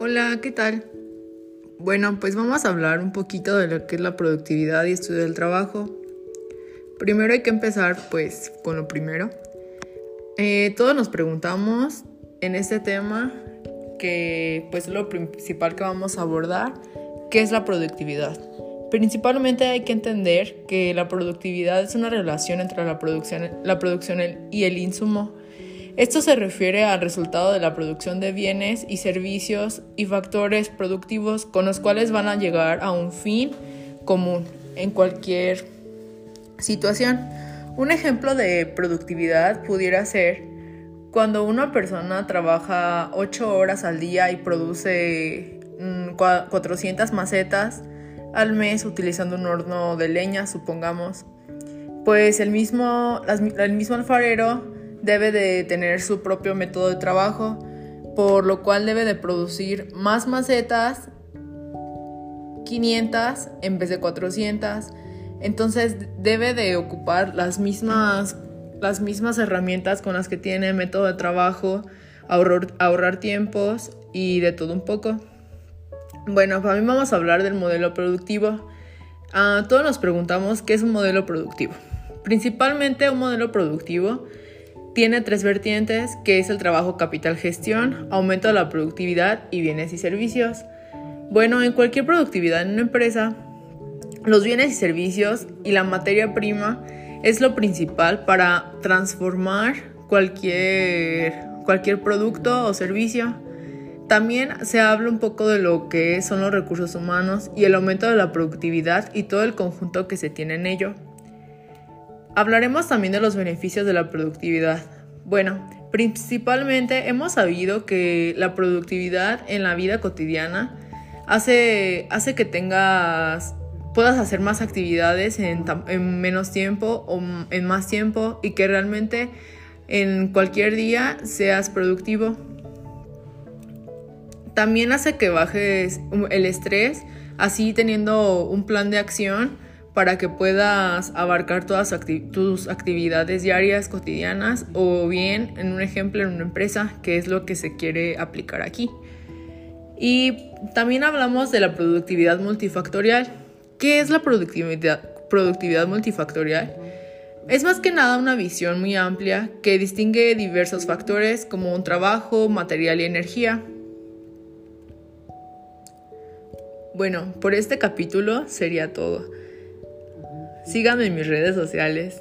Hola, ¿qué tal? Bueno, pues vamos a hablar un poquito de lo que es la productividad y estudio del trabajo. Primero hay que empezar pues con lo primero. Eh, todos nos preguntamos en este tema que pues lo principal que vamos a abordar, ¿qué es la productividad? Principalmente hay que entender que la productividad es una relación entre la producción, la producción y el insumo. Esto se refiere al resultado de la producción de bienes y servicios y factores productivos con los cuales van a llegar a un fin común en cualquier situación. Un ejemplo de productividad pudiera ser cuando una persona trabaja 8 horas al día y produce 400 mm, macetas, al mes utilizando un horno de leña, supongamos, pues el mismo, el mismo alfarero debe de tener su propio método de trabajo, por lo cual debe de producir más macetas, 500 en vez de 400. Entonces debe de ocupar las mismas, las mismas herramientas con las que tiene método de trabajo, ahorrar, ahorrar tiempos y de todo un poco. Bueno, para mí vamos a hablar del modelo productivo. Ah, todos nos preguntamos qué es un modelo productivo. Principalmente un modelo productivo tiene tres vertientes, que es el trabajo capital gestión, aumento de la productividad y bienes y servicios. Bueno, en cualquier productividad en una empresa, los bienes y servicios y la materia prima es lo principal para transformar cualquier, cualquier producto o servicio. También se habla un poco de lo que son los recursos humanos y el aumento de la productividad y todo el conjunto que se tiene en ello. Hablaremos también de los beneficios de la productividad. Bueno, principalmente hemos sabido que la productividad en la vida cotidiana hace, hace que tengas puedas hacer más actividades en, en, menos tiempo o en más tiempo y que realmente en cualquier día seas productivo. También hace que bajes el estrés, así teniendo un plan de acción para que puedas abarcar todas tus actividades diarias, cotidianas o bien en un ejemplo en una empresa, que es lo que se quiere aplicar aquí. Y también hablamos de la productividad multifactorial. ¿Qué es la productividad, productividad multifactorial? Es más que nada una visión muy amplia que distingue diversos factores como un trabajo, material y energía Bueno, por este capítulo sería todo. Síganme en mis redes sociales